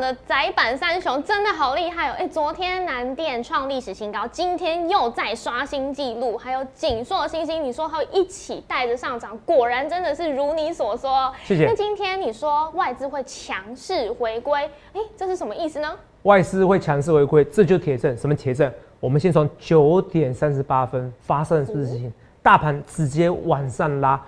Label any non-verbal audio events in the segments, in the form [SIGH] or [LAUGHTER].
场的窄板三雄真的好厉害哦！哎，昨天南电创历史新高，今天又在刷新纪录，还有锦硕、星星，你说会一起带着上涨，果然真的是如你所说。谢谢。那今天你说外资会强势回归，哎，这是什么意思呢？外资会强势回归，这就铁证。什么铁证？我们先从九点三十八分发生的事情，大盘直接往上拉，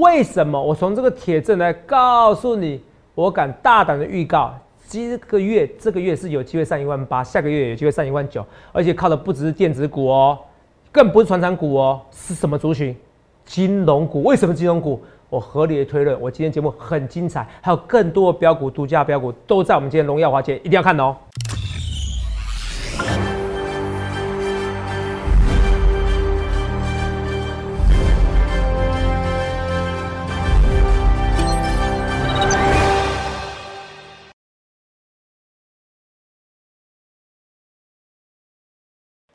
为什么？我从这个铁证来告诉你。我敢大胆的预告，今个月这个月是有机会上一万八，下个月有机会上一万九，而且靠的不只是电子股哦，更不是传产股哦，是什么族群？金融股。为什么金融股？我合理的推论，我今天节目很精彩，还有更多的标股、独家标股都在我们今天荣耀华姐，一定要看哦。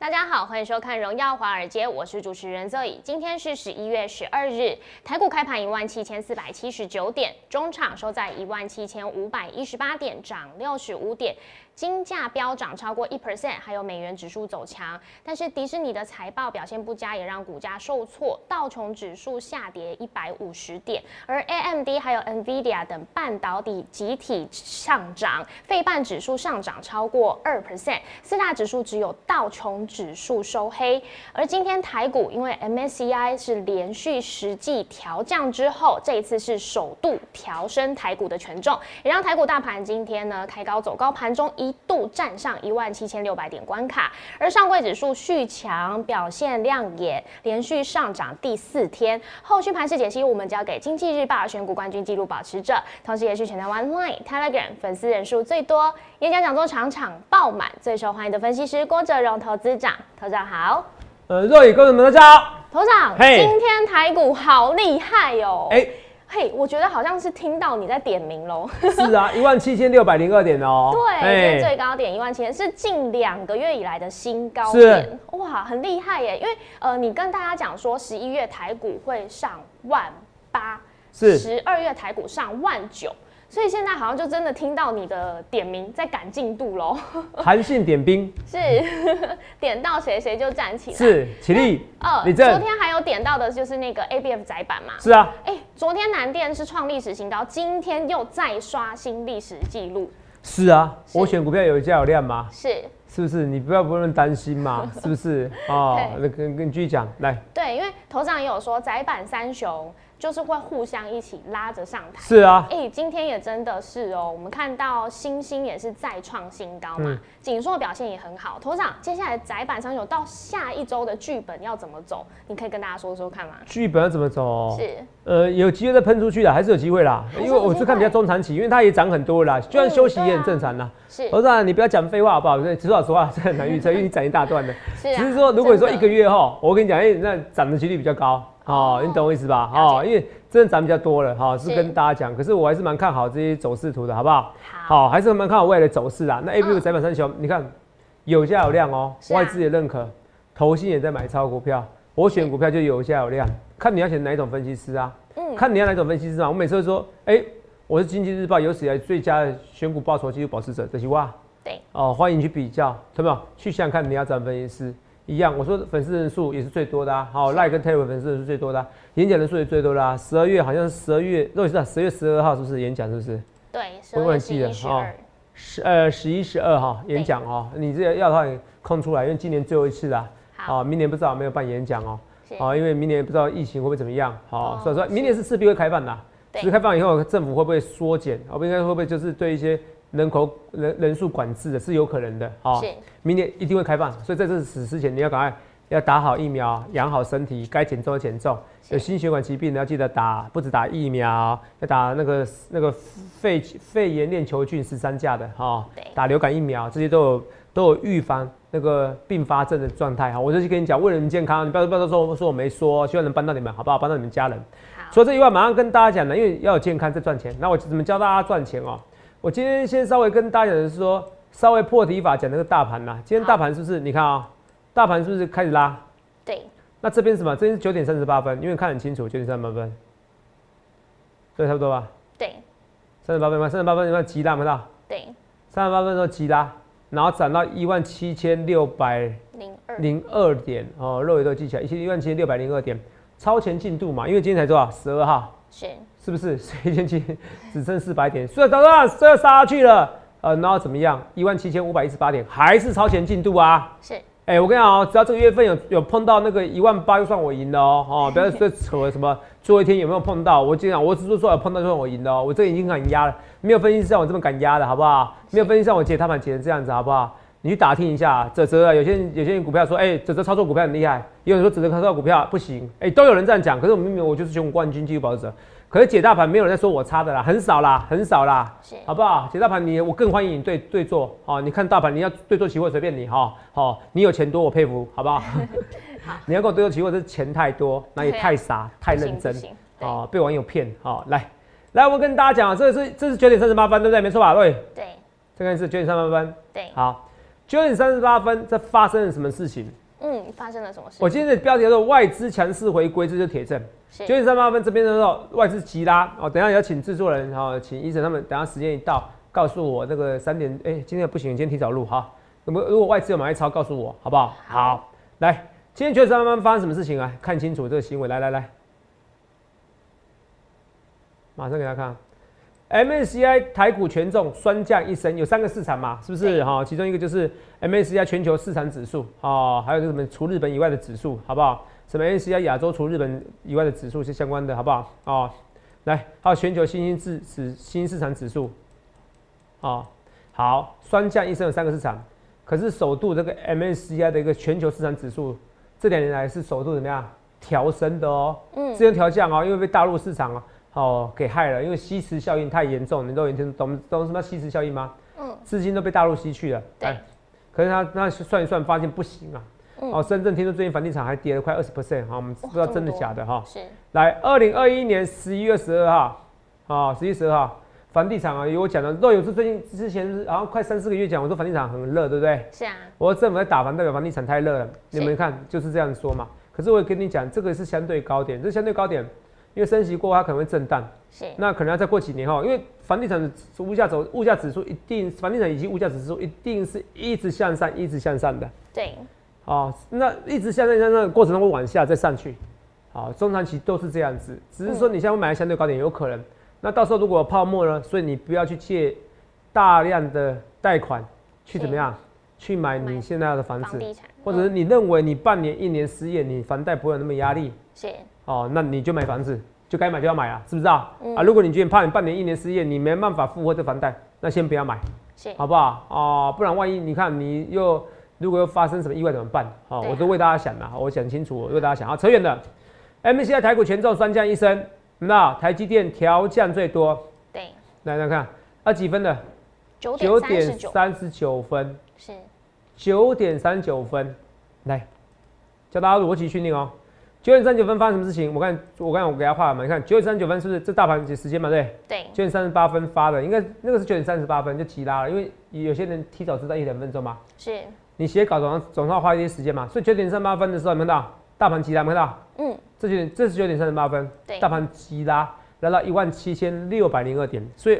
大家好，欢迎收看《荣耀华尔街》，我是主持人 Zoe。今天是十一月十二日，台股开盘一万七千四百七十九点，中场收在一万七千五百一十八点，涨六十五点。金价飙涨超过一 percent，还有美元指数走强，但是迪士尼的财报表现不佳，也让股价受挫，道琼指数下跌一百五十点，而 AMD 还有 NVIDIA 等半导体集体上涨，费半指数上涨超过二 percent，四大指数只有道琼指数收黑。而今天台股因为 MSCI 是连续十季调降之后，这一次是首度调升台股的权重，也让台股大盘今天呢开高走高，盘中一。一度站上一万七千六百点关卡，而上柜指数续强，表现亮眼，连续上涨第四天。后续盘势解析，我们交给经济日报选股冠军纪录保持者，同时也是全台湾 Line、Telegram 粉丝人数最多、演讲讲座场场爆满、最受欢迎的分析师郭哲荣投资长。头长好，呃，若雨观众们大家好，头长，今天台股好厉害哟，哎。嘿，我觉得好像是听到你在点名喽。是啊，一万七千六百零二点哦。[LAUGHS] 对，今天最高点一万七千，是近两个月以来的新高点。哇，很厉害耶！因为呃，你跟大家讲说十一月台股会上万八，是十二月台股上万九。所以现在好像就真的听到你的点名在赶进度喽，韩信点兵 [LAUGHS] 是 [LAUGHS] 点到谁谁就站起来，是起立。呃，昨天还有点到的就是那个 A B F 窄板嘛，是啊。哎，昨天南电是创历史新高，今天又再刷新历史记录。是啊，我选股票有价有量吗？是，是不是？你不要不用担心嘛，[LAUGHS] 是不是？哦，那跟跟继续讲来。对，因为头上也有说窄板三雄。就是会互相一起拉着上台。是啊，哎，今天也真的是哦，我们看到星星也是再创新高嘛，锦硕表现也很好。头长，接下来窄板上有到下一周的剧本要怎么走？你可以跟大家说说看吗？剧本要怎么走？是，呃，有机会再喷出去的，还是有机会啦。因为我是看比较中长期，因为它也涨很多啦，就算休息也很正常啦。是，头长，你不要讲废话好不好？实话实话，这很难预测，[LAUGHS] 因为你涨一大段的。是只是说，如果你说一个月后，我跟你讲，哎，那涨的几率比较高。哦，你懂我意思吧？哦，因为真的涨比较多了，哈，是跟大家讲。可是我还是蛮看好这些走势图的，好不好？好，还是蛮看好未来的走势啊。那 A、B、U 窄板三雄，你看有价有量哦，外资也认可，投信也在买超股票。我选股票就有价有量，看你要选哪一种分析师啊？嗯，看你要哪种分析师啊？我每次都说，哎，我是经济日报有史以来最佳的选股报酬记录保持者，这句话。对。哦，欢迎去比较，有没有？去想想看你要找分析师。一样，我说粉丝人数也是最多的啊。好，赖跟 Terry 粉丝人数最多的，演讲人数也最多的啊。十二月好像是十二月，肉也是十月十二号是不是演讲？是不是？对，我忘记了哈。十呃十一十二号演讲哦，你这要的话空出来，因为今年最后一次啦。好，明年不知道有没有办演讲哦。好，因为明年不知道疫情会不会怎么样。好，所以说明年是势必会开放的。只是开放以后，政府会不会缩减？我不应该会不会就是对一些。人口人人数管制的是有可能的，好，明年一定会开放，所以在这死之前，你要赶快要打好疫苗，养好身体，该减重的减重。有心血管疾病的要记得打，不止打疫苗，要打那个那个肺肺炎链球菌十三价的哈，打流感疫苗，这些都有都有预防那个并发症的状态哈。我就去跟你讲，为了你健康，你不要不要说说我没说，希望能帮到你们，好不好？帮到你们家人。除了这以外，马上跟大家讲呢，因为要有健康再赚钱，那我怎么教大家赚钱哦？我今天先稍微跟大家讲的是说，稍微破题法讲那个大盘啦。今天大盘是不是？你看啊，大盘是不是开始拉？对。那这边什么？这边是九点三十八分，因为看很清楚，九点三十八分。对，差不多吧？对。三十八分吗？三十八分有没有急拉？没到。对。三三十八分之后急拉，然后涨到一万七千六百零二零二点哦，肉眼都记起来，一千一万七千六百零二点，超前进度嘛，因为今天才多少？十二号，是是不是？[LAUGHS] 所以今天只剩四百点，所以早上这要杀下去了，呃，然后怎么样？一万七千五百一十八点，还是超前进度啊？是哎、我跟你讲哦，只要这个月份有有碰到那个一万八，就算我赢了哦，哦，[LAUGHS] 不要说扯什么最后一天有没有碰到，我跟你讲，我只是说有碰到就算我赢了哦，我这个已经很压了，没有分析师像我这么敢压的好不好？没有分析师像我解他盘解成这样子好不好？你去打听一下，泽泽啊，有些人有些人股票说，哎、泽泽操作股票很厉害，也有人说泽泽操作股票不行，哎、都有人这样讲，可是我明明我就是选股冠军，继续保持者，可是解大盘没有人在说我差的啦，很少啦，很少啦，好不好？解大盘你我更欢迎你对对做，好、你看大盘你要对做期货随便你哈，好、你有钱多我佩服，好不好？[LAUGHS] 你要跟我对做期货，这钱太多，那也太傻、太认真哦，被网友骗。好、来来，我跟大家讲，这是这是九点三十八分，对不对？没错吧？对，对这个是九点三十八分。对，好，九点三十八分，这发生了什么事情？嗯，发生了什么事？我今天的标题叫做“外资强势回归”，这就是铁证。是九点三十八分这边的时候，外资急拉哦，等一下也要请制作人哈、哦，请医生他们，等一下时间一到，告诉我那个三点，哎、今天不行，今天提早录哈。那么如果外资有买一超，告诉我好不好？好，来，今天九点三十八分发生什么事情啊？看清楚这个行为，来来来，马上给大家看。MSCI 台股权重双降一升，有三个市场嘛，是不是对哈？其中一个就是 MSCI 全球市场指数哦，还有就是什么除日本以外的指数，好不好？什么 MSCI 亚洲除日本以外的指数是相关的，好不好？哦，来，还有全球新兴指指新兴市场指数，哦，好，双降一升有三个市场，可是首度这个 MSCI 的一个全球市场指数这两年来是首度怎么样调升的哦？嗯之前调降哦，因为被大陆市场哦哦给害了，因为吸食效应太严重，你都有听懂懂什么吸食效应吗？嗯，资金都被大陆吸去了。对哎，可是他那算一算，发现不行啊。嗯哦，深圳听说最近房地产还跌了快二十 percent 哈，我们不知道真的假的哈。是来，二零二一年十一月十二号，啊，十一十二号，房地产啊，有我讲的，若有是最近之前是好像快三四个月讲，我说房地产很热，对不对？是啊，我说政府在打房，代表房地产太热了，你是们看就是这样说嘛。可是我也跟你讲，这个是相对高点，这相对高点，因为升息过后它可能会震荡，是。那可能要再过几年哈，因为房地产的物价走物价指数一定，房地产以及物价指数一定是一直向上，一直向上的。对，哦，那一直向上向上的过程中会往下再上去，好、中长期都是这样子，只是说你现在会买在相对高点有可能，那到时候如果有泡沫呢，所以你不要去借大量的贷款去怎么样去买你买现在的房子，房地产。或者是你认为你半年一年失业，你房贷不会有那么压力，是哦，那你就买房子，就该买就要买啊，是不是啊？嗯啊，如果你觉得怕你半年一年失业，你没办法付货这房贷，那先不要买。好不好？哦，不然万一你看你又如果又发生什么意外怎么办？哦，啊我都为大家想了，我想清楚，我为大家想。啊，扯远了。MCI 台股权重三降一升，那台积电调降最多，对，来来看，啊几分的？九九点三十九三十九分，是九点三十九分，来教大家逻辑训练哦。九点三九分发生什么事情？我看我刚才我给他画了嘛，你看九点三九分是不是这大盘时间嘛？对不对。对九点三十八分发的，应该那个是九点三十八分就急拉了，因为有些人提早知道一两分钟嘛。是你写稿总要总要花一些时间嘛，所以九点三八分的时候，有没有看到大盘急拉？看到？嗯这就这是九点三十八分，对大盘急拉来到一万七千六百零二点，所以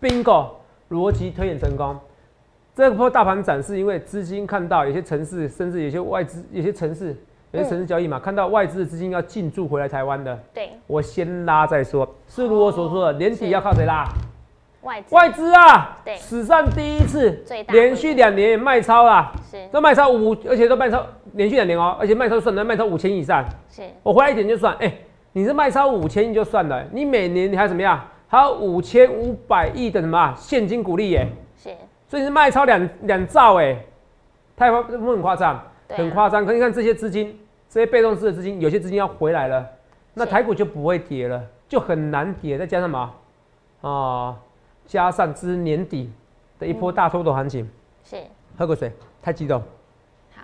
bingo 逻辑推演成功。这波大盘展是因为资金看到有些城市，甚至有些外资、有些城市、有些城市交易嘛，看到外资的资金要进驻回来台湾的，对。我先拉再说。是如我所说的，年底要靠谁拉？外资。外资啊，对。史上第一次最大连续两年卖超啦。是。都卖超五，而且都卖超连续两年哦，而且卖超算能卖超五千以上，是。我回来一点就算，哎、你是卖超五千亿就算了，你每年你还怎么样？还有五千五百亿的什么啊现金股利耶，是。所以你是卖超两两兆哎，太夸不很夸张，很夸张。可你看这些资金，这些被动式的资金，有些资金要回来了，那台股就不会跌了，就很难跌。再加上什么啊？加上这是年底的一波大多头行情，是喝口水，太激动。好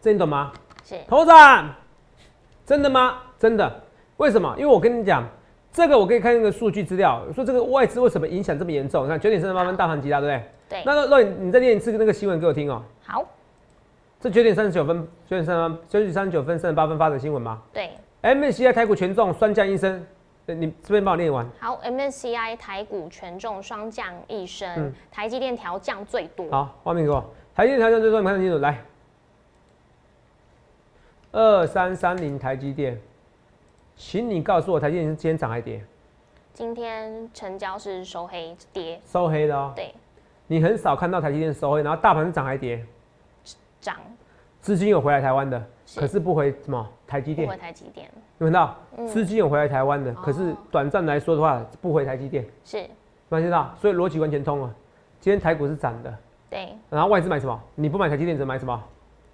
这你懂吗？是头长，真的吗？真的？为什么？因为我跟你讲，这个我可以看那个数据资料，说这个外资为什么影响这么严重？你看九点三十八分大盘急拉，对不对？对那那你你再念一次那个新闻给我听哦。好这九点三十九分，九点三九点三十九分三十八分发的新闻吗对？MSCI 台股权重双降一升，呃你这边帮我念完。好，MSCI 台股权重双降一升，嗯台积电调降最多。好，画面给我。台积电调降最多，你看得清楚。来，二三三零台积电，请你告诉我，台积电是今天涨还跌？今天成交是收黑跌，收黑的哦。对，你很少看到台积电收黑，然后大盘是涨还跌，涨资金有回来台湾的，是可是不回什么台积电不回，台积电，有看到？嗯资金有回来台湾的，可是哦短暂来说的话，不回台积电，是发现到？所以逻辑完全通了。今天台股是涨的，对，然后外资买什么？你不买台积电，只买什么？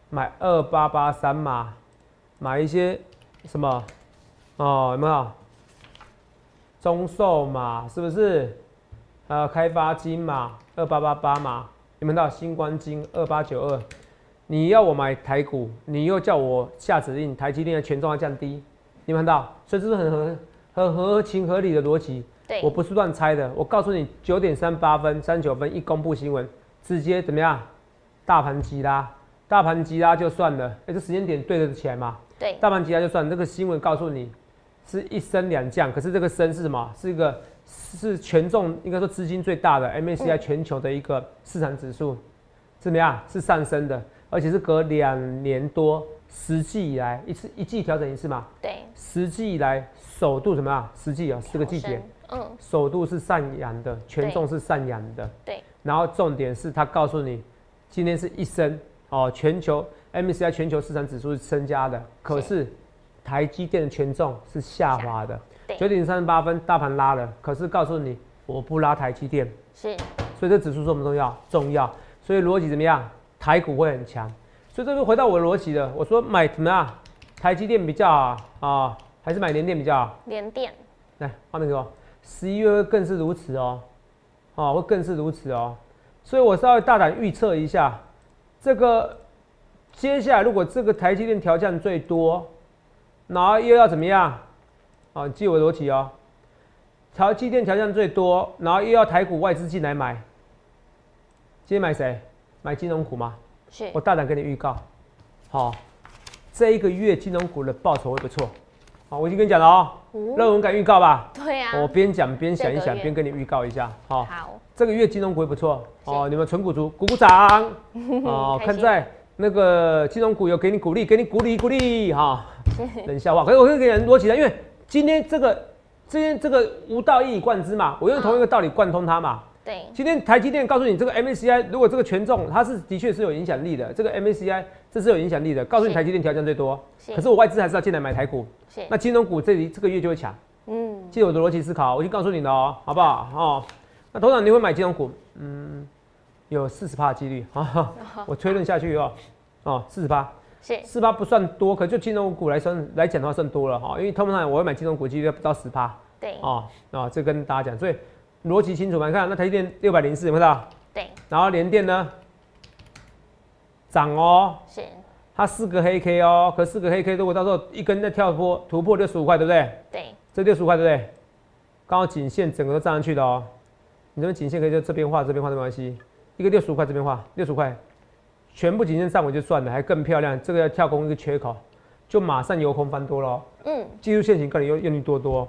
买二八八三嘛，买一些什么？哦，有没有？中寿嘛，是不是？还有开发金嘛，二八八八嘛，有没有看到星光金二八九二？你要我买台股，你又叫我下指令，台积电的权重要降低，你们看到？所以这是很合很合情合理的逻辑。对我不是乱猜的，我告诉你，九点三八分、三九分一公布新闻，直接怎么样？大盘急拉，大盘急拉就算了，哎、这时间点对得起来吗？对，大盘急拉就算了，这个新闻告诉你是一升两降，可是这个升是什么？是一个是权重应该说资金最大的 MACI 嗯全球的一个市场指数，怎么样？是上升的，而且是隔两年多实际以来一次一季调整一次嘛，对，实际以来首度什么啊？实际啊，四个季节。嗯，首度是上扬的，权重是上扬的，对，然后重点是它告诉你，今天是一升哦，全球 MSCI 全球市场指数是增加的，可是台积电的权重是下滑的，九点三十八分大盘拉了，可是告诉你我不拉台积电，是。所以这指数重不重要？重要，所以逻辑怎么样？台股会很强，所以这就回到我的逻辑了，我说买什么啊？台积电比较好啊，还是买联电比较好？联电，来，画面给我。十一月会更是如此哦，哦，会更是如此哦。所以我稍微大胆预测一下，这个接下来如果这个台积电调降最多，然后又要怎么样？啊，你记我的逻辑哦。台积电调降最多，然后又要台股外资进来买，今天买谁？买金融股吗？是我大胆跟你预告，好、这一个月金融股的报酬会不错。好，我已经跟你讲了哦，让我们敢预告吧？对啊，我边讲边想一想，边跟你预告一下。好，好，这个月金融股会不错哦，你们纯股族鼓鼓掌哦，看在那个金融股有给你鼓励，给你鼓励鼓励哈。[LAUGHS] 冷笑话，可是我会给人逻辑的，因为今天这个今天这个无道一以贯之嘛，我用同一个道理贯通它嘛。对，今天台积电告诉你，这个 MACI 如果这个权重它是的确是有影响力的，这个 MACI 这是有影响力的，告诉你台积电调降最多，是。可是我外资还是要进来买台股，是，那金融股这里这个月就会强。嗯，记得我的逻辑思考，我已经告诉你了哦，好不好？哦，那通常你会买金融股，嗯，有四十趴几率啊，我推论下去哦，哦，四十趴，是。四趴不算多，可就金融股来算来讲的话算多了哈，因为通常我会买金融股几率不到十趴。对，哦，啊，这跟大家讲，所以逻辑清楚吗？你看那台积电六百零四有没有到？对，然后联电呢涨哦，是，它四个黑 K 哦，可四个黑 K 如果到时候一根再跳波突破六十五块，对不对？对，这六十五块对不对？刚好颈线整个都站上去的哦。你这边颈线可以就这边画，这边画没关系。一个六十五块这边画，六十五块，全部颈线站稳就算了，还更漂亮。这个要跳空一个缺口，就马上由空翻多了、哦。嗯，技术线型告诉你用用力多多。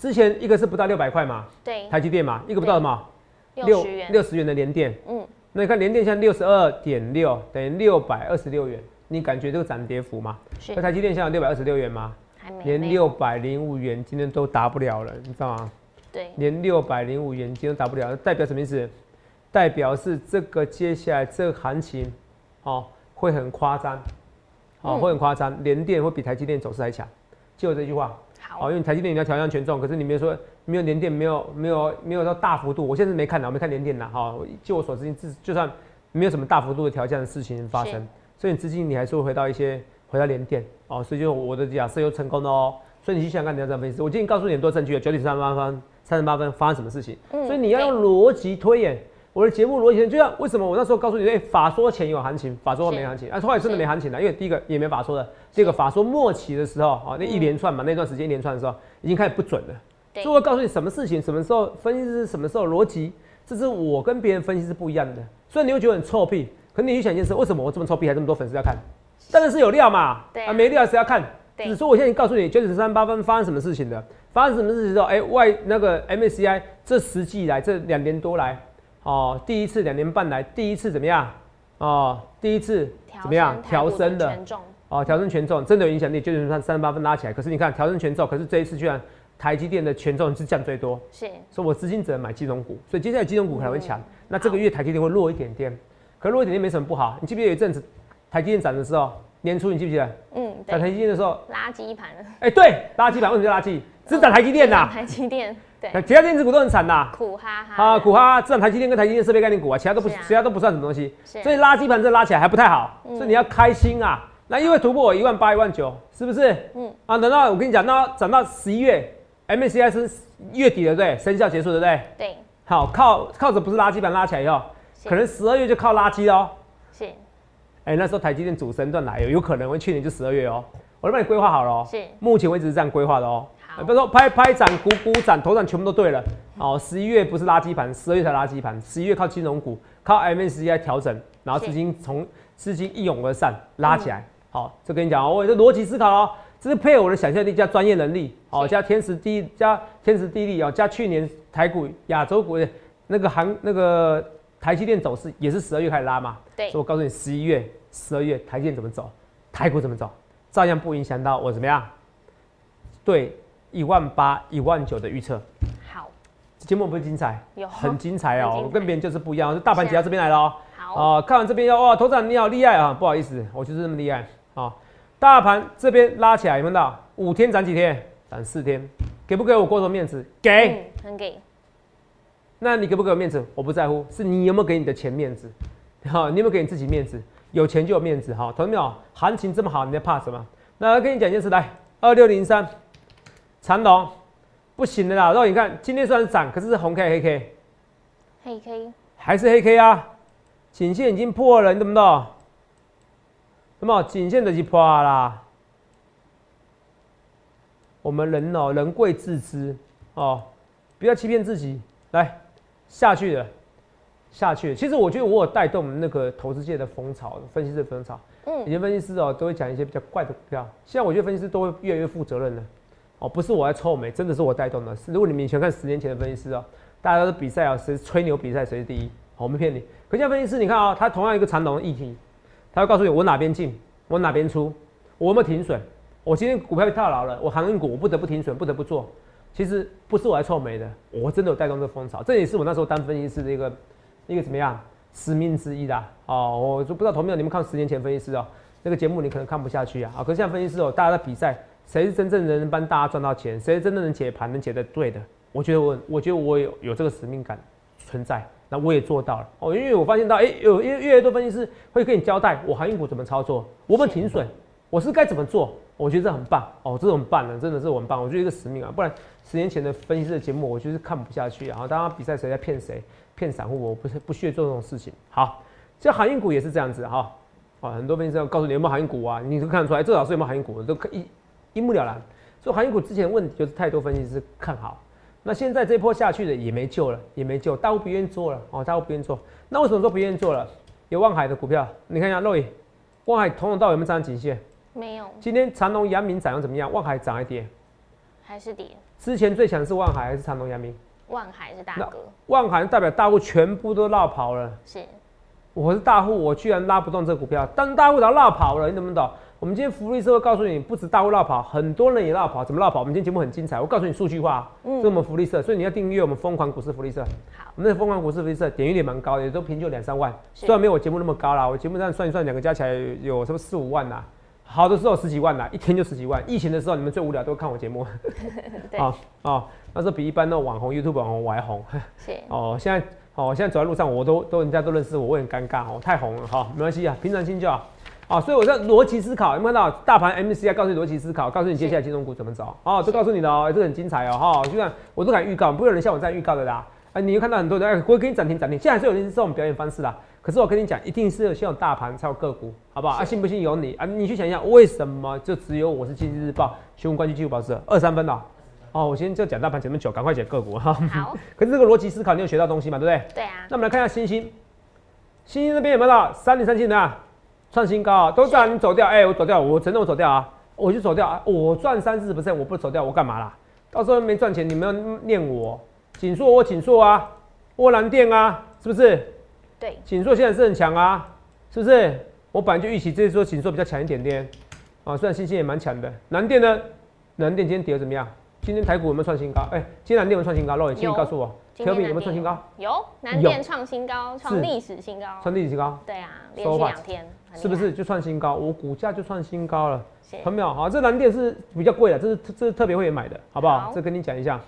之前一个是不到六百块嘛，对，台积电嘛，一个不到什么六十元，六十元的联电。嗯，那你看联电现在六十二点六，等于六百二十六元，你感觉这个涨跌幅吗？是那台积电现在六百二十六元吗？还没连没六百零五元今天都达不了了，你知道吗？对，连六百零五元今天都达不了，代表什么意思？代表是这个接下来这个行情，哦，会很夸张，哦，嗯会很夸张，联电会比台积电走势还强。就我这句话，好哦，因为台积电你要调降权重，可是你没有说没有连电没有没有没有到大幅度，我现在是没看到，我没看连电的哈。我就我所知，就就算没有什么大幅度的调降的事情发生，所以你资金你还是会回到一些回到连电哦，所以就我的假设又成功了哦。所以你去想想看，你要怎么分析？我今天告诉你很多证据了，九点三十八分、三十八分发生什么事情，嗯所以你要用逻辑推演。我的节目逻辑就像为什么我那时候告诉你，哎、法说前有行情，法说后没行情，啊，后来真的没行情了，因为第一个也没法说的，第二个法说末期的时候，啊，那一连串嘛，那段时间一连串的时候，已经开始不准了。对所以我会告诉你什么事情，什么时候分析是什么时候逻辑，这是我跟别人分析是不一样的。虽然你会觉得很臭屁，可你去想一件事，为什么我这么臭屁，还这么多粉丝要看？当然是有料嘛，对啊没料谁要看？对只是说我现在告诉你九点十三八分发生什么事情的，发生什么事情之后，哎、外那个 MSCI 这实际以来这两年多来，哦，第一次两年半来第一次怎么样？哦，第一次怎么样？调升的哦，调升权重真的有影响力，就是三三十八分拉起来。可是你看调升权重，可是这一次居然台积电的权重是降最多，是所以我资金只能买金融股，所以接下来金融股可能会强。嗯那这个月台积电会弱一点点，可是弱一点点没什么不好。你记不记得有一阵子台积电涨的时候，年初你记不记得嗯，涨台对，积电的时候，垃圾盘了，哎、对，垃圾盘为什么叫垃圾？只涨台积电呐、台积电，对，其他电子股都很惨呐。苦哈哈啊，苦哈哈，只涨台积电跟台积电设备概念股啊，其他都不，啊其他都不算什么东西。是所以垃圾盘这拉起来还不太好，嗯所以你要开心啊。那因为突破一万八、一万九，是不是？嗯嗯。啊，等到我跟你讲，那涨到十一月，MSCI 是月底了，对不对？生效结束，对不对？对，好，靠靠着不是垃圾盘拉起来以后，可能十二月就靠垃圾哦。是哎、那时候台积电主升段来，有有可能会去年就十二月哦。我都帮你规划好了哦。是目前为止是这样规划的哦。好不要说拍拍掌、鼓鼓掌、头掌全部都对了哦。十一月不是垃圾盘，十二月才垃圾盘。十一月靠金融股，靠 MSCI 调整，然后资金从资金一涌而上拉起来。好，这跟你讲哦，我这逻辑思考哦，这是配合我的想象力加专业能力哦，加天时地加天时地利哦，加去年台股、亚洲股的那个韩那个台积电走势也是十二月开始拉嘛。对所以我告诉你，十一月、十二月台积电怎么走，台股怎么走，照样不影响到我怎么样对一万八、一万九的预测。好，节目不是精彩，有很精彩哦、我跟别人就是不一样，就大盘挤到这边来了哦、好，哦，看完这边要哇，头长你好厉害啊！不好意思，我就是这么厉害啊、大盘这边拉起来，有没有看到？五天涨几天？涨四天，给不给我郭总面子？给。嗯，很给，那你给不给我面子？我不在乎，是你有没有给你的钱面子？好，你有没有给你自己面子？有钱就有面子，哈，同志们哦，行情这么好，你在怕什么？那我跟你讲一件事，来，二六零三，长龙，不行的啦。然后你看，今天虽然涨，可是是红 K 黑 K，黑 K，还是黑 K 啊，颈线已经破了，你懂不懂？那么颈线的就破啦。我们人哦，人贵自知哦，不要欺骗自己。来，下去了，下去了。其实我觉得我有带动那个投资界的风潮，分析师的风潮。以嗯，前分析师哦都会讲一些比较怪的股票，现在我觉得分析师都会越来越负责任了。哦，不是我在臭美，真的是我带动的。是如果你们以前看十年前的分析师哦，大家都比赛啊，谁吹牛比赛谁是第一，我没骗你。可现在分析师你看啊、他同样一个长龙的议题，他会告诉你我哪边进，我哪边出，我有没有停损，我今天股票被套牢了，我航运股我不得不停损，不得不做。其实不是我来臭美的，我真的有带动这个风潮，这也是我那时候当分析师的一个一个怎么样使命之一啦。哦，我就不知道同没有你们看十年前分析师哦，那个节目你可能看不下去啊。啊，可是现在分析师哦，大家在比赛，谁是真正能帮大家赚到钱，谁是真正能解盘能解得对的，我觉得我我觉得我有有这个使命感存在，那我也做到了哦，因为我发现到哎、有越越来越多分析师会跟你交代我航运股怎么操作，我们停损，我是该怎么做。我觉得这很棒哦，这种棒的真的是我很棒，我觉得一个使命啊，不然十年前的分析师的节目，我就是看不下去啊。然后大家比赛谁在骗谁，骗散户，我不是不屑做这种事情。好，这航运股也是这样子哈，啊，很多分析师要告诉你有没有航运股啊，你都看得出来，这老师有没有航运股，都可一一目了然。所以航运股之前的问题就是太多分析师看好，那现在这波下去的也没救了，也没救，大户不愿意做了哦，大户不愿意做。那为什么说不愿意做了？有望海的股票，你看一下肉眼，望海从头到尾有没有站颈线？没有，今天长隆、阳明涨又怎么样？望海涨还跌？还是跌，之前最强是望海还是长隆、阳明？望海是大那哥，望海代表大户全部都绕跑了。是我是大户，我居然拉不动这个股票，但大户都绕跑了，你懂不懂？我们今天福利社会告诉你，不止大户绕跑，很多人也绕跑。怎么绕跑？我们今天节目很精彩，我告诉你数据化，这是我们福利社，所以你要订阅我们疯狂股市福利社。好，我们的疯狂股市福利社点阅率蛮高的，也都平均两三万，是虽然没有我节目那么高啦，我节目上算一算，两个加起来有什么四五万呐、好的时候十几万呐、一天就十几万。疫情的时候，你们最无聊都看我节目，[LAUGHS] 对啊啊，那时候比一般那种网红 YouTube 网红我还红。是 [LAUGHS] 哦，现在哦，现在走在路上，我都都人家都认识我，我很尴尬哦，太红了哈、没关系啊，平常心就好。啊，所以我在逻辑思考，有没有看到大盘 MCI 告诉你逻辑思考，告诉你接下来金融股怎么走？哦，都告诉你的哦，这个很精彩哦，哈、就像我都敢预告，不会有人像我这样预告的啦。啊，你又看到很多人哎，我会给你涨停涨停，现在还是有人是这种表演方式啦。可是我跟你讲，一定是有先有大盘才有个股，好不好？啊，信不信由你啊。你去想一下，为什么就只有我是经济日报新闻冠军技术保持二三分了？哦，我先就讲大盘前面九，赶快讲个股哈。好，[LAUGHS] 可是这个逻辑思考，你有学到东西嘛？对不对？对啊，那我们来看一下星星，星星那边有没有到三零三七的啊？创新高啊，都让你走掉，哎、我走掉，我承认我走掉啊。我就走掉啊，我赚三四十我不走掉，我干嘛啦？到时候没赚钱，你们要念我，锦硕我锦硕啊，沃蓝电啊，是不是？对，锦硕现在是很强啊，是不是？我本来就预期这次说锦硕比较强一点点，啊，虽然信心也蛮强的。南电呢？南电今天跌的怎么样？今天台股有没有创新高？哎、今天南电有创新高？肉眼，请你告诉我，Q 币有南没有创新高？有南电创新高，创历史新高。创历史新高，对啊，连续两天，是不是？就创新高？我股价就创新高了。是看到没有？好，这蓝电是比较贵的，这是这是特别会员买的，好不好？好这跟你讲一下。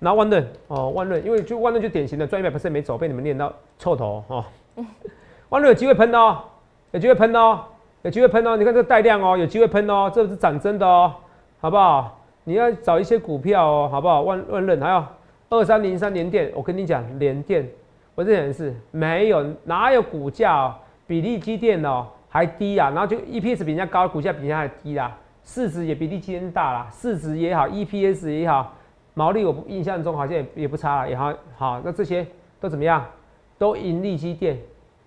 然后万润哦，万润，因为就万润就典型的赚一百 percent 没走，被你们念到臭头哦。[LAUGHS] 万润有机会喷的哦，有机会喷的哦，有机会喷哦。你看这个带量哦，有机会喷哦，这是涨真的哦，好不好？你要找一些股票哦，好不好？万万润还有二三零三联电，我跟你讲，联电，我这点是没有哪有股价哦，比例机电哦还低啊，然后就 EPS 比人家高，股价比人家还低啦，市值也比例机电大啦，市值也好，EPS 也好，毛利我印象中好像也也不差啦，也好好，那这些都怎么样？都盈利机电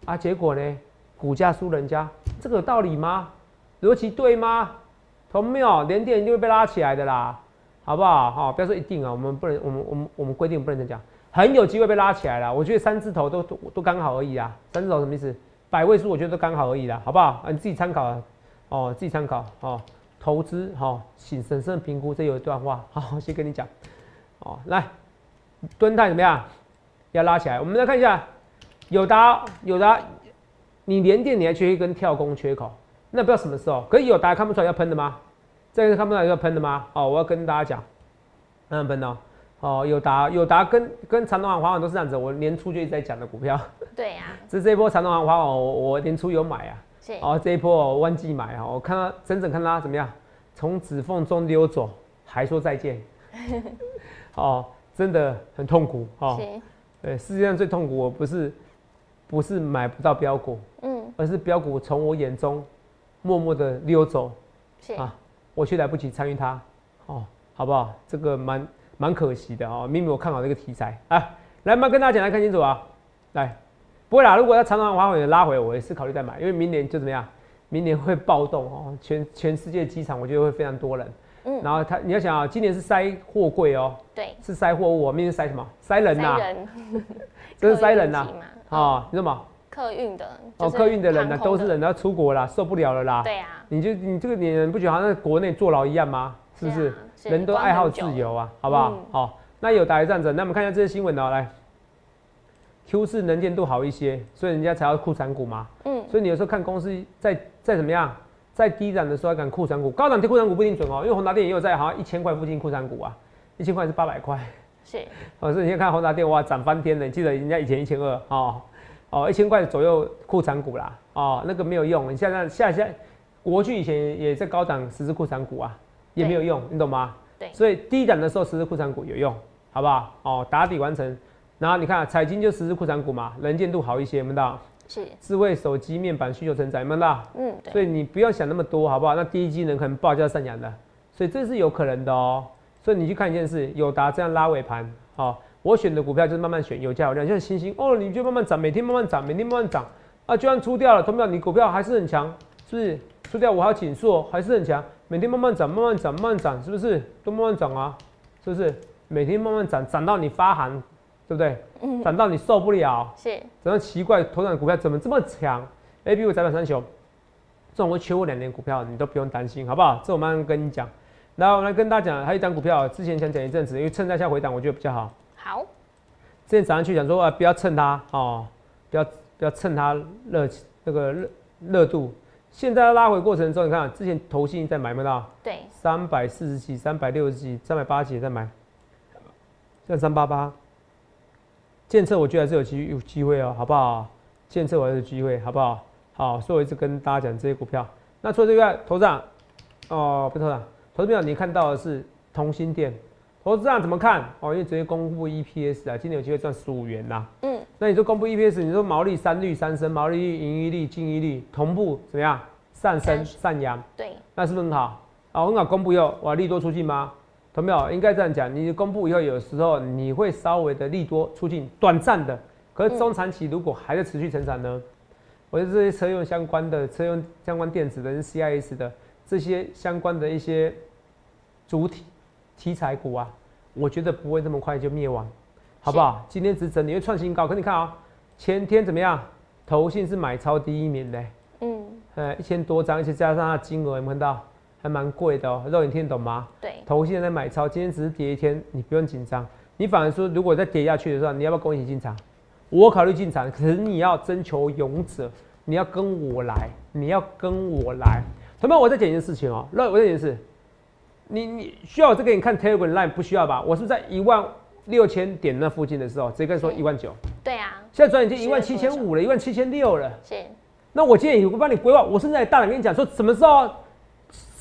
啊，结果呢，股价输人家，这个有道理吗？逻辑对吗？同没有？连电一定会被拉起来的啦，好不好？好、不要说一定啊，我们不能，我们我们我们规定不能这样讲，很有机会被拉起来啦。我觉得三字头都都都刚好而已啊，三字头什么意思？百位数我觉得刚好而已啦，好不好？啊，你自己参考啊，哦，自己参考哦。投资哈，请审慎评估。这有一段话，[LAUGHS] 好，先跟你讲。哦，来，蹲态怎么样？要拉起来。我们来看一下，友达，友达，你连电你还缺一根跳空缺口，那不知道什么时候。可是友达看不出来要喷的吗？这个看不出来要喷的吗？哦，我要跟大家讲，让喷哦。哦，友达，友达跟跟长隆、华网都是这样子。我年初就一直在讲的股票，对呀，只是这一波长隆行、华网，我我年初有买啊。是。哦，这一波我忘记买啊，我看到整整看他怎么样，从指缝中溜走，还说再见。[LAUGHS] 哦，真的很痛苦哦。是，对，世界上最痛苦，我不是不是买不到标股，嗯，而是标股从我眼中默默的溜走。是，啊，我却来不及参与它，哦，好不好？这个蛮蛮可惜的哦，明明我看好这个题材。啊，来，妈跟大家讲来看清楚啊，来，不会啦，如果要长长华尾拉回，我也是考虑再买，因为明年就怎么样，明年会暴动哦，全全世界机场我觉得会非常多人，嗯。然后他你要想啊，今年是塞货柜哦，对，是塞货物哦，明年是塞什么？塞人呐、塞人，[LAUGHS] 这是塞人呐、客运机嘛。哦，你知道吗？客运的，哦，就是客运的人呢、都是人，要出国啦，受不了了啦。对啊，你就你这个你不觉得好像在国内坐牢一样吗？是不是？人都爱好自由啊，好不好？嗯。好，那有打一战争，那我们看一下这些新闻哦，来，Q 四能见度好一些，所以人家才要库存股嘛。嗯，所以你有时候看公司在在怎么样，在低档的时候要赶库存股，高档贴库存股不一定准哦，因为宏达电也有在好像一千块附近库存股啊，一千块是八百块。是，哦，所以你看宏达电哇涨翻天了，你记得人家以前一千二哦，哦一千块左右库存股啦，哦那个没有用，你现在下下国巨以前也在高档实质库存股啊，也没有用，你懂吗？对所以低档的时候实质库存股有用，好不好？哦打底完成，然后你看彩金就实质库存股嘛，能见度好一些，有没有到？是，智慧手机面板需求成长，有没有到？嗯，对，所以你不要想那么多，好不好？那第一机能可能报价上扬的，所以这是有可能的哦。所以你去看一件事，友达这样拉尾盘，好、我选的股票就是慢慢选，有价有量，像星星哦，你就慢慢涨，每天慢慢涨，每天慢慢涨啊，就算出掉了，同票你股票还是很强，是不是？出掉我还要紧缩，还是很强，每天慢慢涨，慢慢涨，慢慢涨，是不是？都慢慢涨啊，是不是？每天慢慢涨，涨到你发寒，对不对？嗯，涨到你受不了。是，怎么奇怪，头涨的股票怎么这么强？A B 五窄板三雄，这种会缺货两年股票，你都不用担心，好不好？这我慢慢跟你讲。然后我来跟大家讲，还有一档股票，之前想讲一阵子，因为趁在下回档，我觉得比较好。好，之前早上去讲说啊，不要蹭它哦，不要不要蹭它热气那个热热度。现在拉回过程中，你看之前投信在买没到对，三百四十几、三百六十几、三百八十几也在买，像三八八，建测我觉得还是有机有机会哦，好不好？建测我还是有机会，好不好？好，所以我一直跟大家讲这些股票。那除了这个外，头长哦，不是头长，投资票你看到的是同心店，投资长怎么看？哦，因为昨天公布 EPS 啊，今年有机会赚十五元呐、嗯，那你说公布 EPS，你说毛利三率三升，毛利率、盈余率、净利率同步怎么样？上升、上扬。对，那是不是很好？哦，很好。公布以后，哇，利多出尽吗？同没有？应该这样讲，你公布以后，有时候你会稍微的利多出尽，短暂的。可是中长期如果还在持续成长呢？我觉得这些车用相关的、车用相关电子的、CIS 的，这些相关的一些主体题材股啊，我觉得不会这么快就灭亡，好不好？今天只整你会创新高，可你看啊、前天怎么样？投信是买超第一名的，嗯，呃，一千多张，而且加上它金额，有没有看到？还蛮贵的哦。肉，你听得懂吗？对，头现在买超，今天只是跌一天，你不用紧张。你反而说，如果再跌下去的时候，你要不要跟我一起进场？我考虑进场，可是你要征求勇者，你要跟我来，你要跟我来。同们，我再讲一件事情哦，那我再讲一件事，你你需要我再给你看 Telegram Line 不需要吧？我是是在一万六千点那附近的时候，直接跟你说一万九，对啊，现在转眼间一万七千五了，一万七千六了。是，那我建议我帮你规划，我现在大胆跟你讲说，什么时候？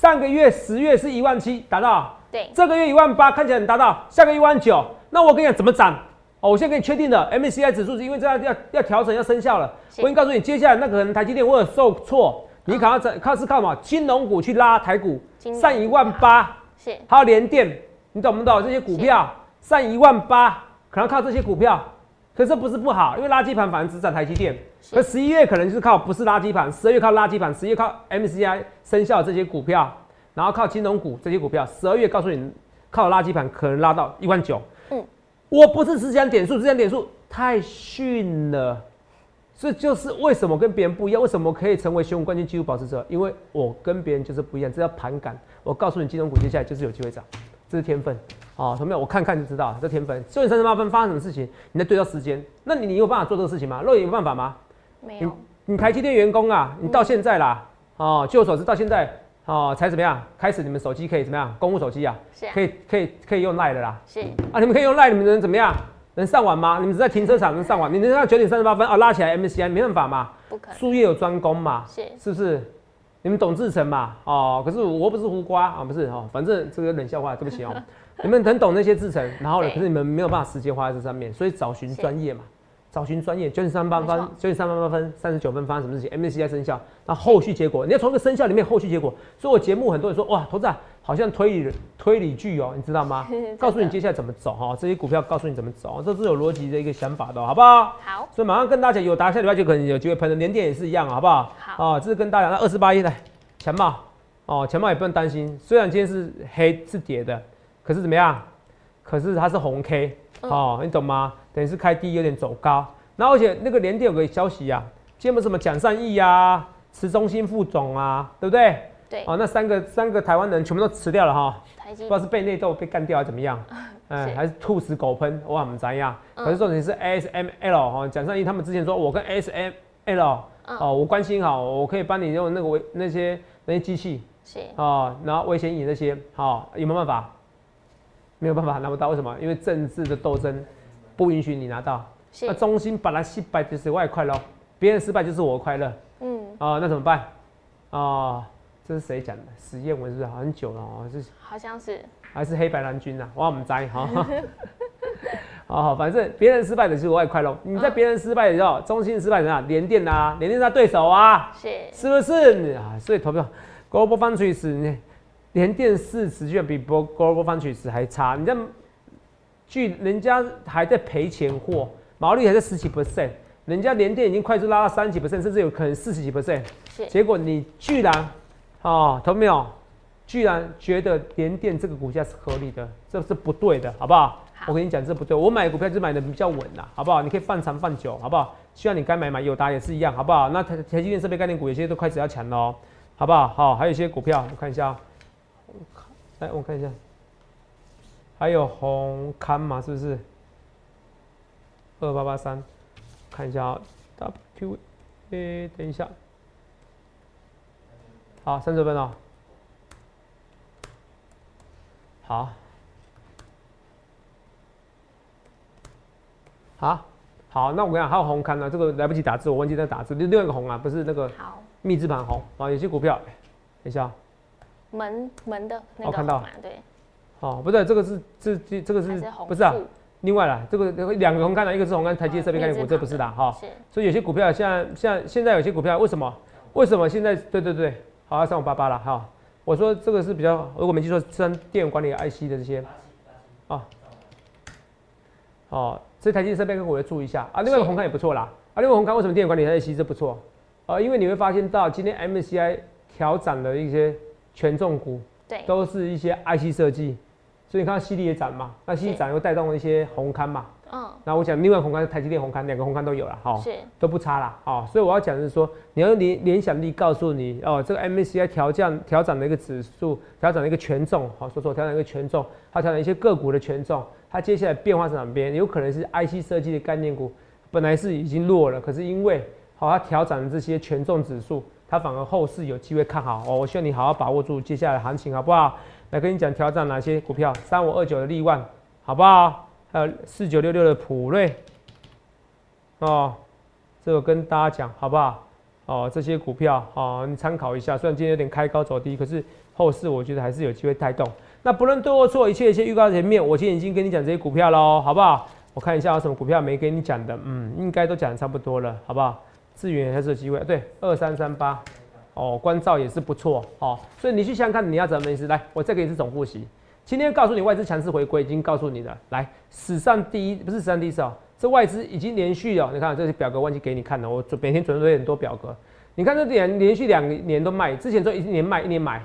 上个月十月是一万七达到，对，这个月一万八看起来很达到，下个月一万九，那我跟你讲怎么涨？哦，我现在给你确定的 MSCI 指数是因为这样要要调整要生效了，我已经告诉你，接下来那可能台积电会有受挫，你可能要在靠是靠什么？金融股去拉台股上一万八，是，还有联电，你懂不懂？这些股票上一万八，可能靠这些股票，可是这不是不好，因为垃圾盘反而只涨台积电。是可十一月可能就是靠不是垃圾盘，十二月靠垃圾盘，十一月靠 MCI 生效这些股票，然后靠金融股这些股票，十二月告诉你靠垃圾盘可能拉到一万九。嗯，我不是只讲点数，只讲点数太逊了。这就是为什么跟别人不一样，为什么可以成为选股冠军纪录保持者？因为我跟别人就是不一样，这叫盘感。我告诉你，金融股接下来就是有机会涨，这是天分。哦，同没有？我看看就知道，这天分。九点三十八分发生什么事情？你在对照时间，那你你有办法做这个事情吗？肉眼有办法吗？你没有，你台积电员工啊，你到现在啦，哦，据我所知到现在哦才怎么样？开始你们手机可以怎么样？公务手机啊，是啊可以可以可以用 Line 的啦。是，啊，你们可以用 Line，你们能怎么样？能上网吗？你们只在停车场能上网？你能让九点三十八分啊拉起来 MCI 没办法嘛？不可能，术业有专攻嘛，是是不是？你们懂制程嘛？哦，可是我不是胡瓜啊，不是哦，反正这个冷笑话，对不起哦。[LAUGHS] 你们很懂那些制成，然后呢，可是你们没有办法时间花在这上面，所以找寻专业嘛，找寻专业。九点三八分九点三十八分，三十九分发生什么事情？MACI 生效，那后续结果，你要从这个生效里面后续结果。所以我节目很多人说，哇，投资啊，好像推理推理剧哦，你知道吗？[LAUGHS] 告诉你接下来怎么走哈，这些股票告诉你怎么走，这是有逻辑的一个想法的，好不好？好，所以马上跟大家讲，有答下礼拜就可能有机会喷的，连电也是一样，好不好？好哦，这是跟大家那二十八亿来强茂哦，强茂也不用担心，虽然今天是黑是跌的，可是怎么样？可是它是红 K 哦，你懂吗？等于是开低有点走高，然后而且那个连电有个消息啊，今天不是什么蒋善义啊、池中心副总啊，对不对？对，哦，那三个三个台湾人全部都辞掉了哈。不知道是被内斗被干掉还是怎么样，[LAUGHS] 嗯，还是兔死狗烹，我们怎样？嗯可是重点是 ASML 哈，蒋尚义他们之前说我跟 ASML 嗯哦，我关心好，我可以帮你用那个维那些那些机器是，哦，然后危险引那些，好有没有办法？没有办法拿不到，为什么？因为政治的斗争不允许你拿到。那，中心本来失败就是我也快乐，别人失败就是我的快乐嗯，啊，那怎么办？啊，这是谁讲的？史艳文是不是？很久了哦，是好像是，还是黑白蓝军呐、啊？我们摘哈。[LAUGHS] 好好，反正别人失败的就是我也快乐。你在别人失败的时候，中心失败的啊，连电啊，连电是他对手啊，是，是不是？啊，所以投票 Global Foundries 呢，联电市值居然比 Glo- Global Foundries 还差，你这据人家还在赔钱货，毛利还在十几 percent，人家连电已经快速拉到三十几 percent，甚至有可能四十几 percent。是，结果你居然，哦，投没有？居然觉得联电这个股价是合理的，这是不对的，好不好？好我跟你讲，这不对。我买股票就买的比较稳啦，好不好？你可以放长放久，好不好？希望你该买买，友达也是一样，好不好？那台台积电设备概念股有些都开始要强了哦，好不好？好，还有一些股票，我看一下，来我看一下，还有红康嘛，是不是？二八八三，看一下啊、w 诶、等一下。好，三十分哦。好，好，好，那我跟你讲，还有红刊呢、这个来不及打字，我忘记在打字，另另外一个红啊，不是那个好，密字盘红啊，有些股票，等一下，门门的那个哦看到对，哦，不对，这个是这这这个是不是啊？另外啦，这个两个红刊的，一个是红刊台阶设备概念股，这不是的哈。是，所以有些股票现在现在现在有些股票为什么为什么现在对对对，好三五八八了哈。我说这个是比较，如果没记错，是跟电源管理 IC 的这些啊，哦，这台积设备跟我要注意一下啊。另外一个红刊也不错啦，啊，另外红康为什么电源管理 IC 这不错？啊，因为你会发现到今天 MSCI 调涨了一些权重股，对，都是一些 IC 设计，所以你看到犀利也涨嘛，那犀利涨又带动了一些红康嘛。嗯，那我讲另外红刊是台积电红刊，两个红刊都有了，哈，是都不差啦，哦，所以我要讲的是说，你要用联联想力告诉你，哦，这个 MACI 调降调整的一个指数，调整的一个权重，好，说说调整一个权重，它调整一些个股的权重，它接下来变化是哪边？有可能是 IC 设计的概念股，本来是已经弱了，可是因为好它调整这些权重指数，它反而后市有机会看好哦。我希望你好好把握住接下来的行情，好不好？来跟你讲调整哪些股票，三五二九的利万，好不好？还有四九六六的普瑞，哦，这个跟大家讲好不好？哦，这些股票哦，你参考一下。虽然今天有点开高走低，可是后市我觉得还是有机会带动。那不论对或错，一切一切预告前面，我今天已经跟你讲这些股票喽，好不好？我看一下有什么股票没跟你讲的，嗯，应该都讲的差不多了，好不好？智源还是有机会，对，二三三八，哦，关照也是不错，哦，所以你去想想看你要怎么意思？来，我再给你一次总复习。今天告诉你外资强势回归，已经告诉你了。来，史上第一不是史上第一次哦，这外资已经连续哦，你看这些表格忘记给你看了，我准每天准备很多表格。你看这点连续两年都卖，之前都一年卖一年买，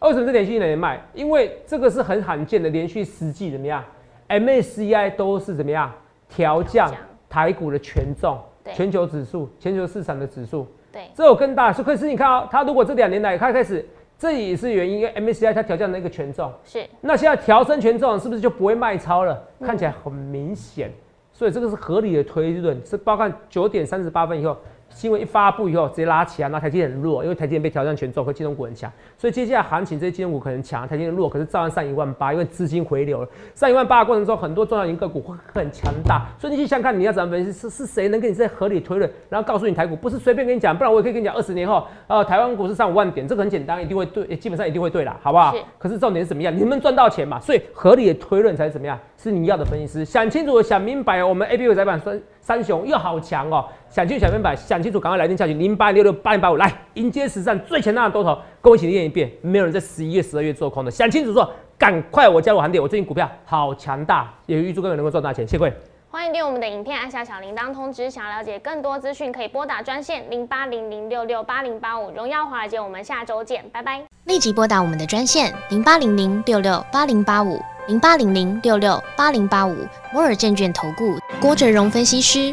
为什么是连续一年卖？因为这个是很罕见的连续十季怎么样？MACI 都是怎么样调降台股的权重，全球指数、全球市场的指数。对，这有更大，可是你看哦，它如果这两年来它开始。这也是原因，因为 MACI 它调降了一个权重，是。那现在调升权重，是不是就不会卖超了？看起来很明显，所以这个是合理的推论，是包括九点三十八分以后。新闻一发布以后，直接拉起来，那台积电很弱，因为台积电被挑战权重和金融股很强，所以接下来行情这些金融股可能强，台积电弱，可是照样上一万八，因为资金回流了。上一万八的过程中，很多重要型个股会很强大，所以你去想看你要怎么分析，是是谁能跟你在合理推论，然后告诉你台股不是随便跟你讲，不然我也可以跟你讲二十年后，呃，台湾股市上五万点，这个很简单，一定会对，基本上一定会对啦，好不好？可是重点是怎么样？你能赚到钱嘛？所以合理的推论才是怎么样？是你要的分析师，想清楚、想明白，我们 A B U 窄板三三雄又好强哦！想清楚、想明白，想清楚，赶快来电下去零八六六八零八五来迎接史上最强大的多头，跟我一起练一遍。没有人在十一月、十二月做空的，想清楚说，赶快我加入行列。我最近股票好强大，也预祝各位能够赚大钱。谢谢。欢迎订阅我们的影片，按下小铃铛通知。想要了解更多资讯，可以拨打专线零八零零六六八零八五。荣耀华尔街，我们下周见，拜拜。立即拨打我们的专线零八零零六六八零八五。零八零零六六八零八五摩尔证券投顾郭哲荣分析师，